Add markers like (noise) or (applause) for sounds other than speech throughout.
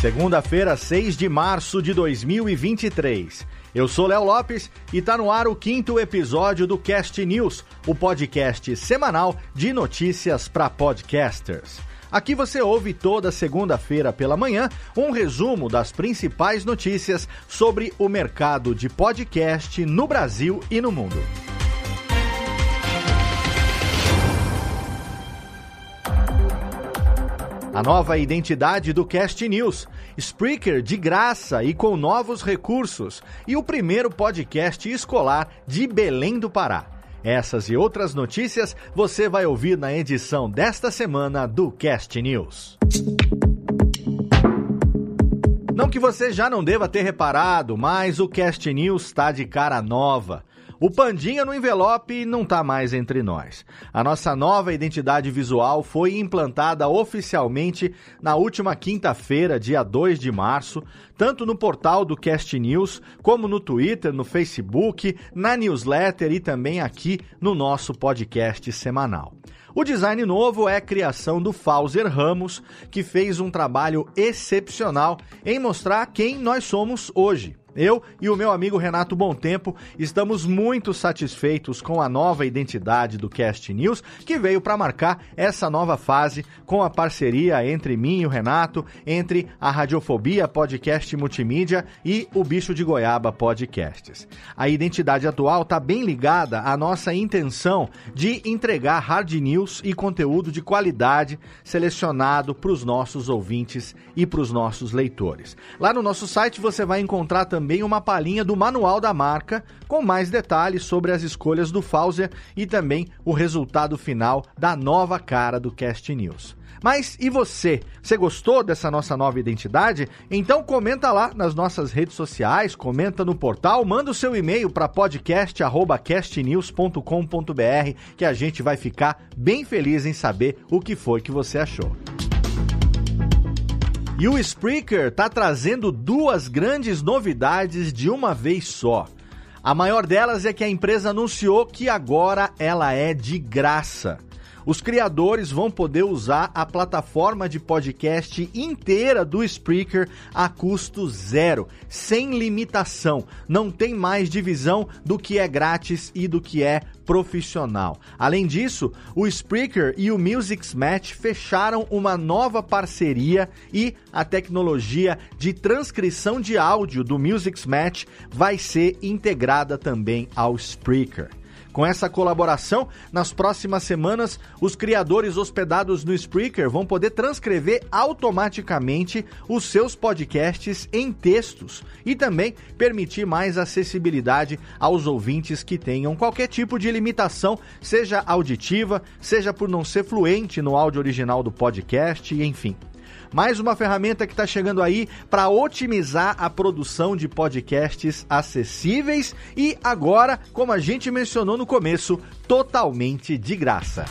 Segunda-feira, 6 de março de 2023. Eu sou Léo Lopes e tá no ar o quinto episódio do Cast News, o podcast semanal de notícias para podcasters. Aqui você ouve toda segunda-feira pela manhã um resumo das principais notícias sobre o mercado de podcast no Brasil e no mundo. A nova identidade do Cast News, Spreaker de graça e com novos recursos, e o primeiro podcast escolar de Belém do Pará. Essas e outras notícias você vai ouvir na edição desta semana do Cast News. Não que você já não deva ter reparado, mas o Cast News está de cara nova. O Pandinha no envelope não está mais entre nós. A nossa nova identidade visual foi implantada oficialmente na última quinta-feira, dia 2 de março, tanto no portal do Cast News, como no Twitter, no Facebook, na newsletter e também aqui no nosso podcast semanal. O design novo é criação do Fauser Ramos, que fez um trabalho excepcional em mostrar quem nós somos hoje. Eu e o meu amigo Renato Tempo estamos muito satisfeitos com a nova identidade do Cast News, que veio para marcar essa nova fase com a parceria entre mim e o Renato, entre a Radiofobia Podcast Multimídia e o Bicho de Goiaba Podcasts. A identidade atual está bem ligada à nossa intenção de entregar hard news e conteúdo de qualidade selecionado para os nossos ouvintes e para os nossos leitores. Lá no nosso site você vai encontrar também também uma palhinha do manual da marca, com mais detalhes sobre as escolhas do Fauser e também o resultado final da nova cara do Cast News. Mas e você? Você gostou dessa nossa nova identidade? Então comenta lá nas nossas redes sociais, comenta no portal, manda o seu e-mail para podcast@castnews.com.br que a gente vai ficar bem feliz em saber o que foi que você achou. E o Spreaker está trazendo duas grandes novidades de uma vez só. A maior delas é que a empresa anunciou que agora ela é de graça. Os criadores vão poder usar a plataforma de podcast inteira do Spreaker a custo zero, sem limitação. Não tem mais divisão do que é grátis e do que é profissional. Além disso, o Spreaker e o Music's Match fecharam uma nova parceria e a tecnologia de transcrição de áudio do Music's Match vai ser integrada também ao Spreaker. Com essa colaboração, nas próximas semanas, os criadores hospedados no Spreaker vão poder transcrever automaticamente os seus podcasts em textos e também permitir mais acessibilidade aos ouvintes que tenham qualquer tipo de limitação, seja auditiva, seja por não ser fluente no áudio original do podcast, enfim. Mais uma ferramenta que está chegando aí para otimizar a produção de podcasts acessíveis e agora, como a gente mencionou no começo, totalmente de graça.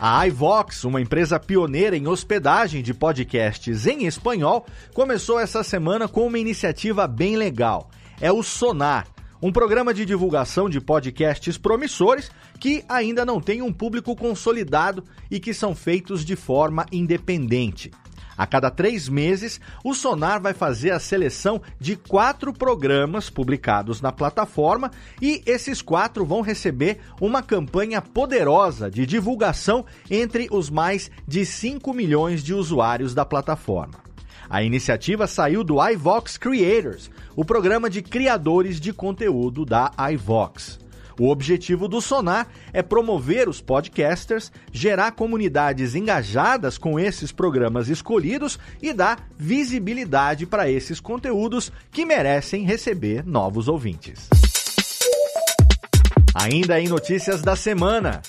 A iVox, uma empresa pioneira em hospedagem de podcasts em espanhol, começou essa semana com uma iniciativa bem legal. É o Sonar, um programa de divulgação de podcasts promissores que ainda não têm um público consolidado e que são feitos de forma independente. A cada três meses, o Sonar vai fazer a seleção de quatro programas publicados na plataforma e esses quatro vão receber uma campanha poderosa de divulgação entre os mais de 5 milhões de usuários da plataforma. A iniciativa saiu do iVox Creators, o programa de criadores de conteúdo da iVox. O objetivo do Sonar é promover os podcasters, gerar comunidades engajadas com esses programas escolhidos e dar visibilidade para esses conteúdos que merecem receber novos ouvintes. Ainda em notícias da semana.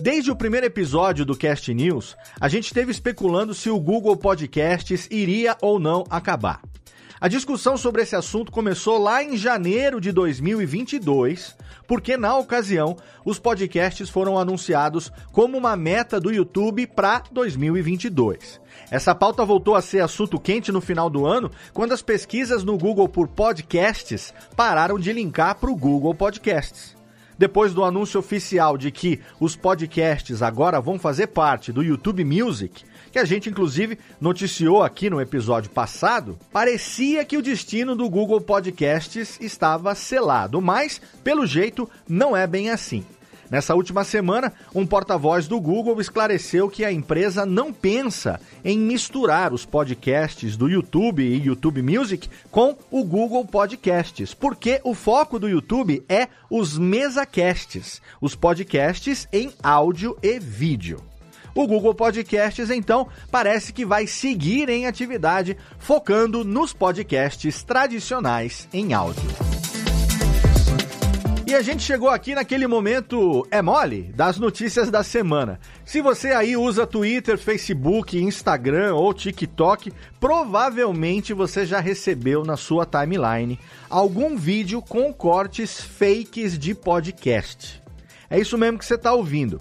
Desde o primeiro episódio do Cast News, a gente esteve especulando se o Google Podcasts iria ou não acabar. A discussão sobre esse assunto começou lá em janeiro de 2022, porque na ocasião os podcasts foram anunciados como uma meta do YouTube para 2022. Essa pauta voltou a ser assunto quente no final do ano, quando as pesquisas no Google por podcasts pararam de linkar para o Google Podcasts. Depois do anúncio oficial de que os podcasts agora vão fazer parte do YouTube Music, que a gente inclusive noticiou aqui no episódio passado, parecia que o destino do Google Podcasts estava selado, mas, pelo jeito, não é bem assim. Nessa última semana, um porta-voz do Google esclareceu que a empresa não pensa em misturar os podcasts do YouTube e YouTube Music com o Google Podcasts, porque o foco do YouTube é os mesacasts, os podcasts em áudio e vídeo. O Google Podcasts, então, parece que vai seguir em atividade, focando nos podcasts tradicionais em áudio. E a gente chegou aqui naquele momento é mole das notícias da semana. Se você aí usa Twitter, Facebook, Instagram ou TikTok, provavelmente você já recebeu na sua timeline algum vídeo com cortes fakes de podcast. É isso mesmo que você está ouvindo.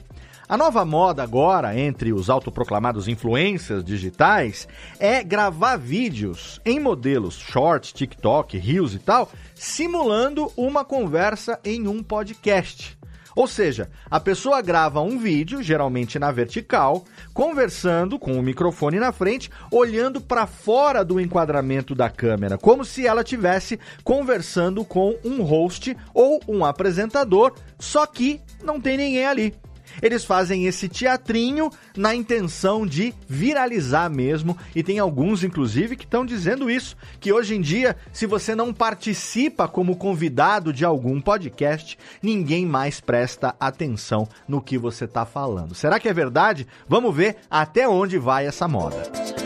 A nova moda agora entre os autoproclamados influencers digitais é gravar vídeos em modelos short, TikTok, Reels e tal, simulando uma conversa em um podcast. Ou seja, a pessoa grava um vídeo, geralmente na vertical, conversando com o microfone na frente, olhando para fora do enquadramento da câmera, como se ela tivesse conversando com um host ou um apresentador, só que não tem ninguém ali. Eles fazem esse teatrinho na intenção de viralizar mesmo, e tem alguns, inclusive, que estão dizendo isso: que hoje em dia, se você não participa como convidado de algum podcast, ninguém mais presta atenção no que você está falando. Será que é verdade? Vamos ver até onde vai essa moda.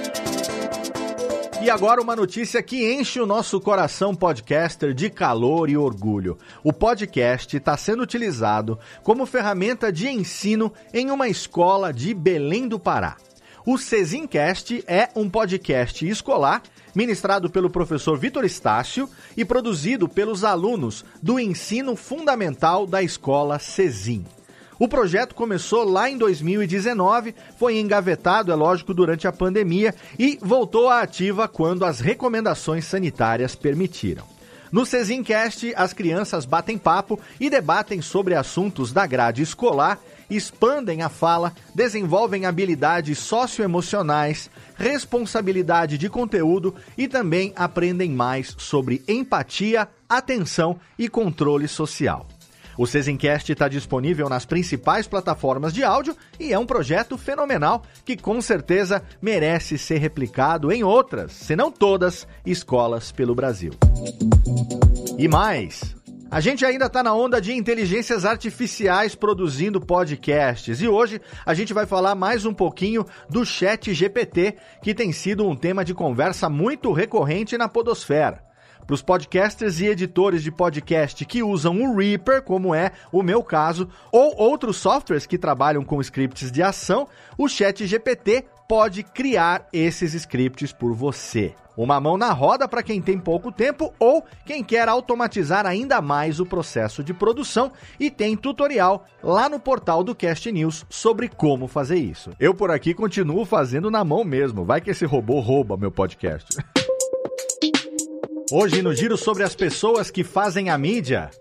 E agora uma notícia que enche o nosso coração podcaster de calor e orgulho. O podcast está sendo utilizado como ferramenta de ensino em uma escola de Belém do Pará. O Cezincast é um podcast escolar ministrado pelo professor Vitor Estácio e produzido pelos alunos do ensino fundamental da escola Cezin. O projeto começou lá em 2019, foi engavetado, é lógico, durante a pandemia e voltou à ativa quando as recomendações sanitárias permitiram. No Cezincast, as crianças batem papo e debatem sobre assuntos da grade escolar, expandem a fala, desenvolvem habilidades socioemocionais, responsabilidade de conteúdo e também aprendem mais sobre empatia, atenção e controle social. O Cezincast está disponível nas principais plataformas de áudio e é um projeto fenomenal que com certeza merece ser replicado em outras, se não todas, escolas pelo Brasil. E mais, a gente ainda está na onda de inteligências artificiais produzindo podcasts e hoje a gente vai falar mais um pouquinho do Chat GPT, que tem sido um tema de conversa muito recorrente na Podosfera. Para os podcasters e editores de podcast que usam o Reaper, como é o meu caso, ou outros softwares que trabalham com scripts de ação, o Chat GPT pode criar esses scripts por você. Uma mão na roda para quem tem pouco tempo ou quem quer automatizar ainda mais o processo de produção e tem tutorial lá no portal do Cast News sobre como fazer isso. Eu por aqui continuo fazendo na mão mesmo, vai que esse robô rouba meu podcast. (laughs) Hoje no giro sobre as pessoas que fazem a mídia.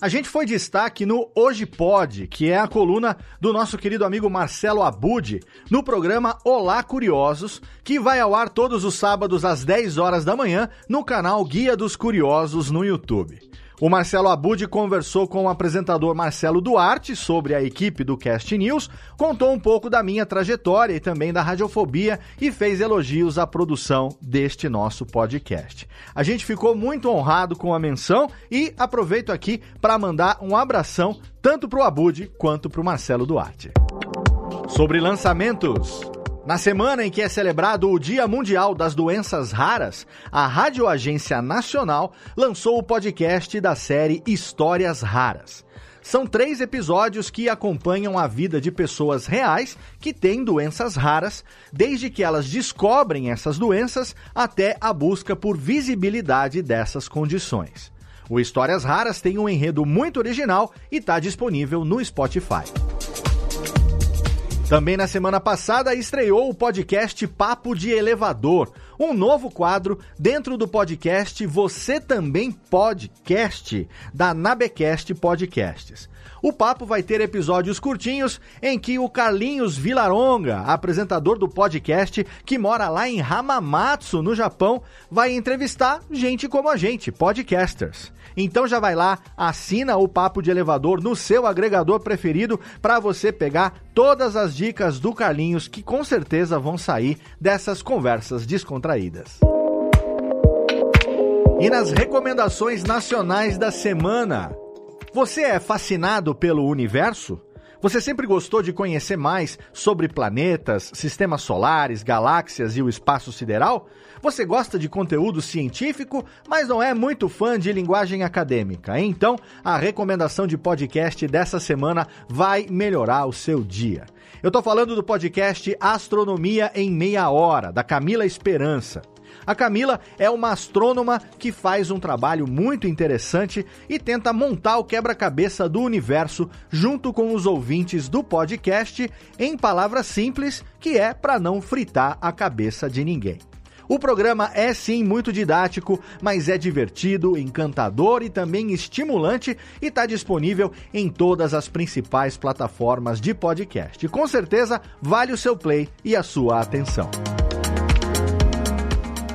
A gente foi destaque no Hoje Pode, que é a coluna do nosso querido amigo Marcelo Abud, no programa Olá Curiosos, que vai ao ar todos os sábados às 10 horas da manhã no canal Guia dos Curiosos no YouTube. O Marcelo Abud conversou com o apresentador Marcelo Duarte sobre a equipe do Cast News, contou um pouco da minha trajetória e também da radiofobia e fez elogios à produção deste nosso podcast. A gente ficou muito honrado com a menção e aproveito aqui para mandar um abração tanto para o Abud quanto para o Marcelo Duarte. Sobre lançamentos. Na semana em que é celebrado o Dia Mundial das Doenças Raras, a Rádio Agência Nacional lançou o podcast da série Histórias Raras. São três episódios que acompanham a vida de pessoas reais que têm doenças raras, desde que elas descobrem essas doenças até a busca por visibilidade dessas condições. O Histórias Raras tem um enredo muito original e está disponível no Spotify. Também na semana passada estreou o podcast Papo de Elevador, um novo quadro dentro do podcast Você Também Podcast, da Nabecast Podcasts. O papo vai ter episódios curtinhos em que o Carlinhos Vilaronga, apresentador do podcast que mora lá em Hamamatsu, no Japão, vai entrevistar gente como a gente, podcasters. Então já vai lá, assina o Papo de Elevador no seu agregador preferido para você pegar todas as dicas do Carlinhos que com certeza vão sair dessas conversas descontraídas. E nas recomendações nacionais da semana, você é fascinado pelo universo? Você sempre gostou de conhecer mais sobre planetas, sistemas solares, galáxias e o espaço sideral? Você gosta de conteúdo científico, mas não é muito fã de linguagem acadêmica? Então, a recomendação de podcast dessa semana vai melhorar o seu dia. Eu tô falando do podcast Astronomia em Meia Hora, da Camila Esperança. A Camila é uma astrônoma que faz um trabalho muito interessante e tenta montar o quebra-cabeça do universo junto com os ouvintes do podcast em palavras simples, que é para não fritar a cabeça de ninguém. O programa é sim muito didático, mas é divertido, encantador e também estimulante e está disponível em todas as principais plataformas de podcast. Com certeza vale o seu play e a sua atenção.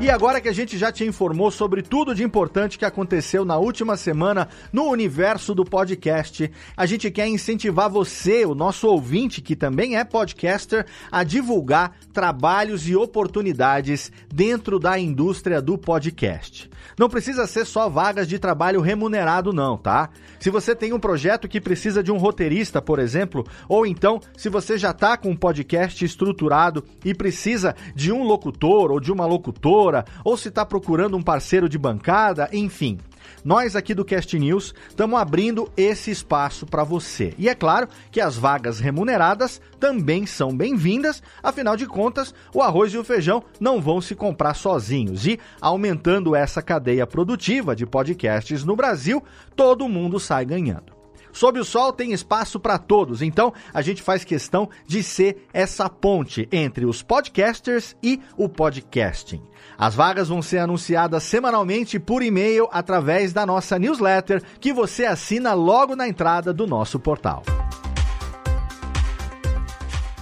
E agora que a gente já te informou sobre tudo de importante que aconteceu na última semana no universo do podcast, a gente quer incentivar você, o nosso ouvinte, que também é podcaster, a divulgar trabalhos e oportunidades dentro da indústria do podcast. Não precisa ser só vagas de trabalho remunerado, não, tá? Se você tem um projeto que precisa de um roteirista, por exemplo, ou então se você já está com um podcast estruturado e precisa de um locutor ou de uma locutora, ou se está procurando um parceiro de bancada, enfim. Nós aqui do Cast News estamos abrindo esse espaço para você. E é claro que as vagas remuneradas também são bem-vindas, afinal de contas, o arroz e o feijão não vão se comprar sozinhos. E aumentando essa cadeia produtiva de podcasts no Brasil, todo mundo sai ganhando. Sob o Sol tem espaço para todos, então a gente faz questão de ser essa ponte entre os podcasters e o podcasting. As vagas vão ser anunciadas semanalmente por e-mail através da nossa newsletter que você assina logo na entrada do nosso portal.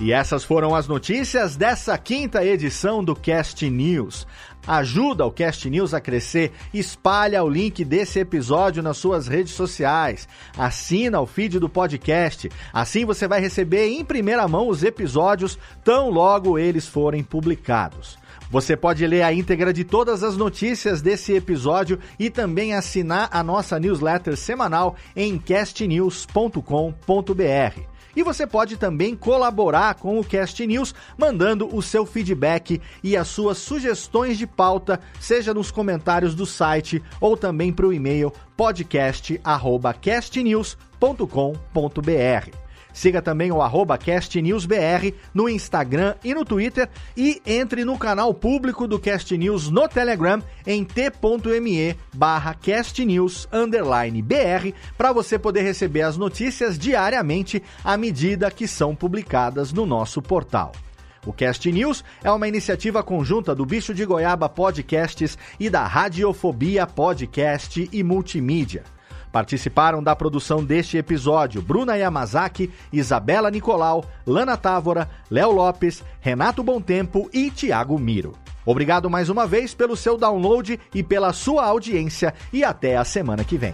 E essas foram as notícias dessa quinta edição do Cast News. Ajuda o Cast News a crescer, espalha o link desse episódio nas suas redes sociais, assina o feed do podcast, assim você vai receber em primeira mão os episódios tão logo eles forem publicados. Você pode ler a íntegra de todas as notícias desse episódio e também assinar a nossa newsletter semanal em castnews.com.br. E você pode também colaborar com o Cast News mandando o seu feedback e as suas sugestões de pauta, seja nos comentários do site ou também para o e-mail podcast@castnews.com.br. Siga também o arroba CastNewsBR no Instagram e no Twitter e entre no canal público do Cast News no Telegram em t.me barra castnews_br para você poder receber as notícias diariamente à medida que são publicadas no nosso portal. O Cast News é uma iniciativa conjunta do Bicho de Goiaba Podcasts e da Radiofobia Podcast e Multimídia. Participaram da produção deste episódio Bruna Yamazaki, Isabela Nicolau, Lana Távora, Léo Lopes, Renato Tempo e Tiago Miro. Obrigado mais uma vez pelo seu download e pela sua audiência e até a semana que vem.